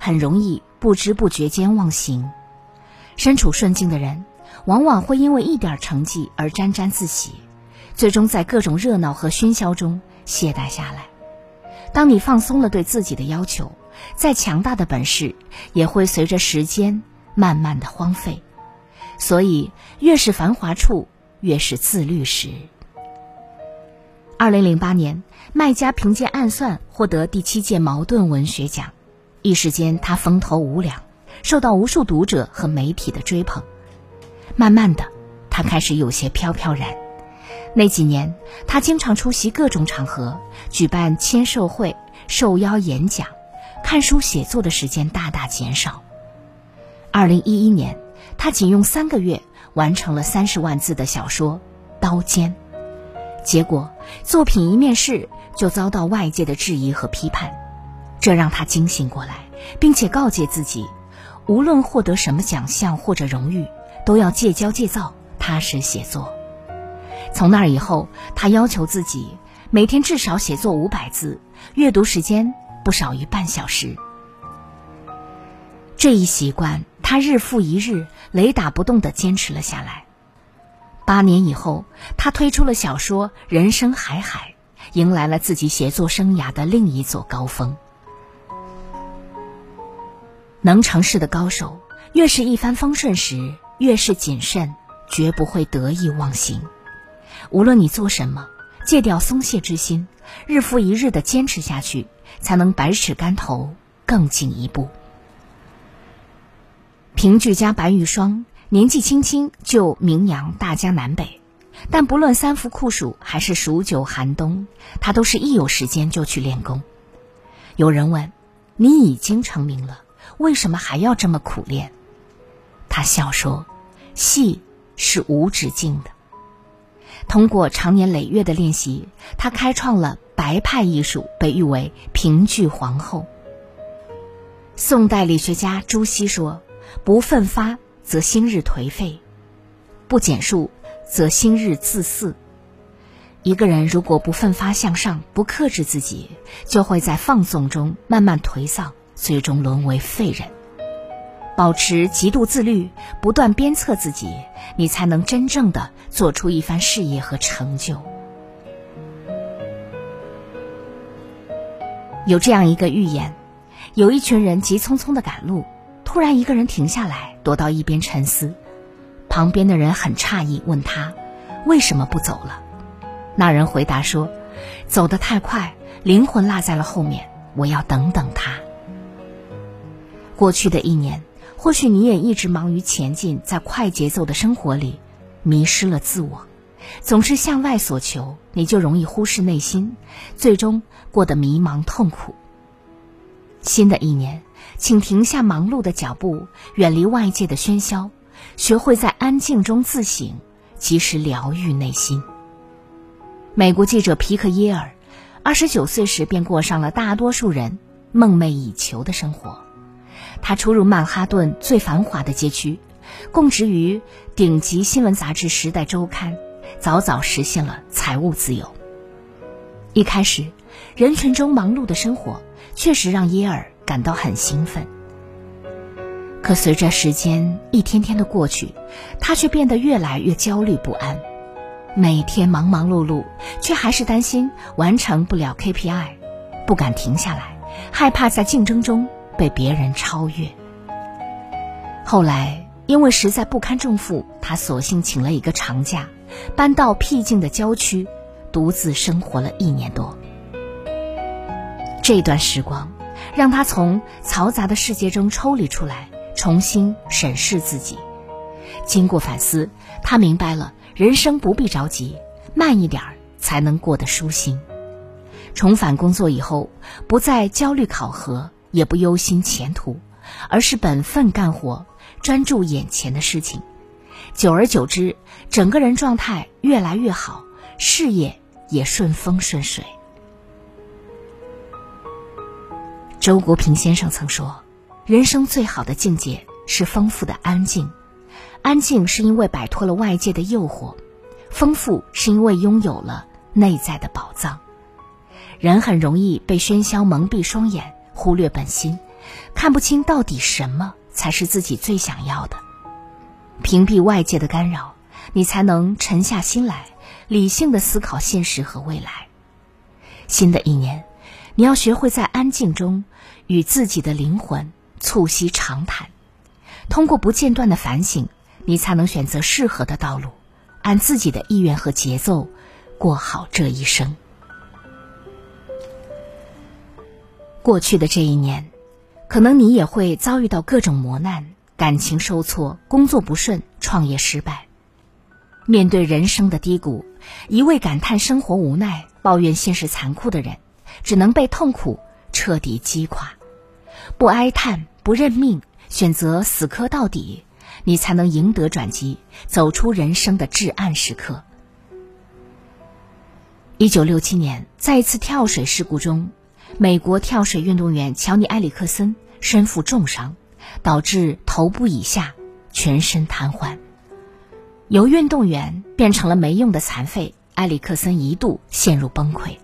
很容易不知不觉间忘形，身处顺境的人，往往会因为一点成绩而沾沾自喜，最终在各种热闹和喧嚣中懈怠下来。当你放松了对自己的要求，再强大的本事也会随着时间慢慢的荒废。所以，越是繁华处，越是自律时。二零零八年，麦家凭借《暗算》获得第七届茅盾文学奖。一时间，他风头无两，受到无数读者和媒体的追捧。慢慢的，他开始有些飘飘然。那几年，他经常出席各种场合，举办签售会、受邀演讲，看书写作的时间大大减少。二零一一年，他仅用三个月完成了三十万字的小说《刀尖》，结果作品一面世就遭到外界的质疑和批判。这让他惊醒过来，并且告诫自己，无论获得什么奖项或者荣誉，都要戒骄戒躁，踏实写作。从那以后，他要求自己每天至少写作五百字，阅读时间不少于半小时。这一习惯，他日复一日、雷打不动地坚持了下来。八年以后，他推出了小说《人生海海》，迎来了自己写作生涯的另一座高峰。能成事的高手，越是一帆风顺时，越是谨慎，绝不会得意忘形。无论你做什么，戒掉松懈之心，日复一日的坚持下去，才能百尺竿头更进一步。评剧家白玉霜年纪轻轻就名扬大江南北，但不论三伏酷暑还是数九寒冬，他都是一有时间就去练功。有人问：“你已经成名了？”为什么还要这么苦练？他笑说：“戏是无止境的。通过长年累月的练习，他开创了白派艺术，被誉为评剧皇后。”宋代理学家朱熹说：“不奋发，则心日颓废；不减数，则心日自肆。一个人如果不奋发向上，不克制自己，就会在放纵中慢慢颓丧。”最终沦为废人。保持极度自律，不断鞭策自己，你才能真正的做出一番事业和成就。有这样一个寓言：有一群人急匆匆的赶路，突然一个人停下来，躲到一边沉思。旁边的人很诧异，问他为什么不走了。那人回答说：“走得太快，灵魂落在了后面，我要等等他。”过去的一年，或许你也一直忙于前进，在快节奏的生活里，迷失了自我，总是向外所求，你就容易忽视内心，最终过得迷茫痛苦。新的一年，请停下忙碌的脚步，远离外界的喧嚣，学会在安静中自省，及时疗愈内心。美国记者皮克耶尔，二十九岁时便过上了大多数人梦寐以求的生活。他出入曼哈顿最繁华的街区，供职于顶级新闻杂志《时代周刊》，早早实现了财务自由。一开始，人群中忙碌的生活确实让耶尔感到很兴奋。可随着时间一天天的过去，他却变得越来越焦虑不安。每天忙忙碌碌，却还是担心完成不了 KPI，不敢停下来，害怕在竞争中。被别人超越。后来，因为实在不堪重负，他索性请了一个长假，搬到僻静的郊区，独自生活了一年多。这段时光，让他从嘈杂的世界中抽离出来，重新审视自己。经过反思，他明白了人生不必着急，慢一点儿才能过得舒心。重返工作以后，不再焦虑考核。也不忧心前途，而是本分干活，专注眼前的事情。久而久之，整个人状态越来越好，事业也顺风顺水。周国平先生曾说：“人生最好的境界是丰富的安静，安静是因为摆脱了外界的诱惑，丰富是因为拥有了内在的宝藏。人很容易被喧嚣蒙蔽双眼，忽略本心，看不清到底什么才是自己最想要的。”屏蔽外界的干扰，你才能沉下心来，理性的思考现实和未来。新的一年，你要学会在安静中与自己的灵魂促膝长谈。通过不间断的反省，你才能选择适合的道路，按自己的意愿和节奏过好这一生。过去的这一年，可能你也会遭遇到各种磨难。感情受挫，工作不顺，创业失败。面对人生的低谷，一味感叹生活无奈、抱怨现实残酷的人，只能被痛苦彻底击垮。不哀叹，不认命，选择死磕到底，你才能赢得转机，走出人生的至暗时刻。一九六七年，在一次跳水事故中，美国跳水运动员乔尼·埃里克森身负重伤。导致头部以下全身瘫痪，由运动员变成了没用的残废。埃里克森一度陷入崩溃，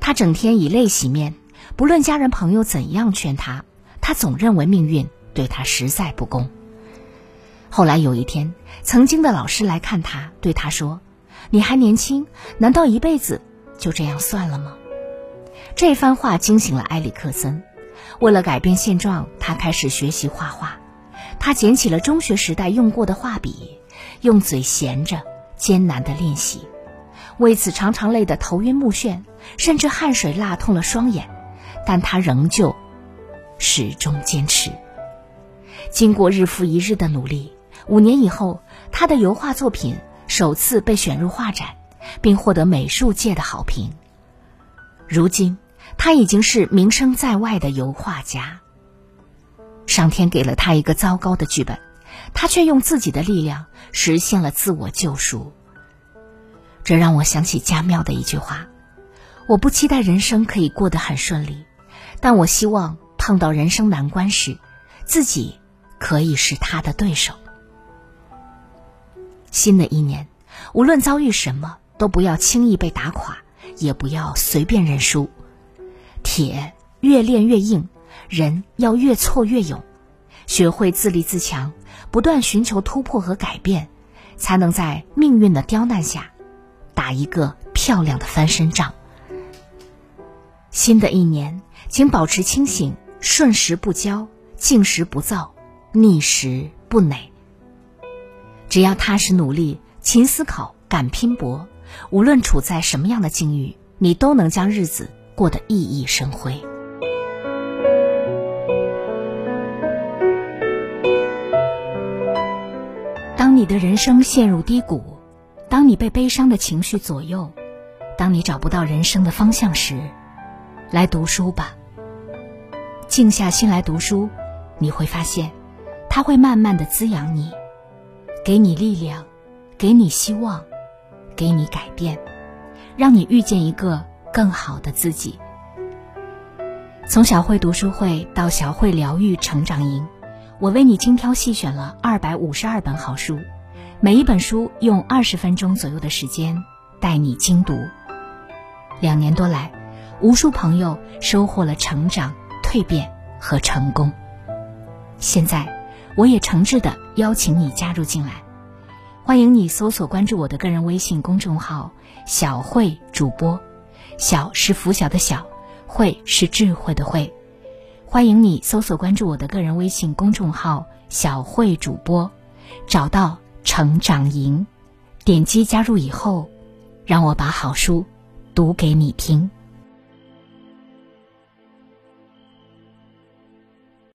他整天以泪洗面，不论家人朋友怎样劝他，他总认为命运对他实在不公。后来有一天，曾经的老师来看他，对他说：“你还年轻，难道一辈子就这样算了吗？”这番话惊醒了埃里克森。为了改变现状，他开始学习画画。他捡起了中学时代用过的画笔，用嘴衔着，艰难的练习。为此，常常累得头晕目眩，甚至汗水辣痛了双眼。但他仍旧始终坚持。经过日复一日的努力，五年以后，他的油画作品首次被选入画展，并获得美术界的好评。如今。他已经是名声在外的油画家。上天给了他一个糟糕的剧本，他却用自己的力量实现了自我救赎。这让我想起家庙的一句话：“我不期待人生可以过得很顺利，但我希望碰到人生难关时，自己可以是他的对手。”新的一年，无论遭遇什么，都不要轻易被打垮，也不要随便认输。铁越练越硬，人要越挫越勇，学会自立自强，不断寻求突破和改变，才能在命运的刁难下，打一个漂亮的翻身仗。新的一年，请保持清醒，顺时不骄，静时不躁，逆时不馁。只要踏实努力，勤思考，敢拼搏，无论处在什么样的境遇，你都能将日子。过得熠熠生辉。当你的人生陷入低谷，当你被悲伤的情绪左右，当你找不到人生的方向时，来读书吧。静下心来读书，你会发现，它会慢慢的滋养你，给你力量，给你希望，给你改变，让你遇见一个。更好的自己。从小慧读书会到小慧疗愈成长营，我为你精挑细选了二百五十二本好书，每一本书用二十分钟左右的时间带你精读。两年多来，无数朋友收获了成长、蜕变和成功。现在，我也诚挚的邀请你加入进来，欢迎你搜索关注我的个人微信公众号“小慧主播”。小是拂晓的小，慧是智慧的慧。欢迎你搜索关注我的个人微信公众号“小慧主播”，找到成长营，点击加入以后，让我把好书读给你听。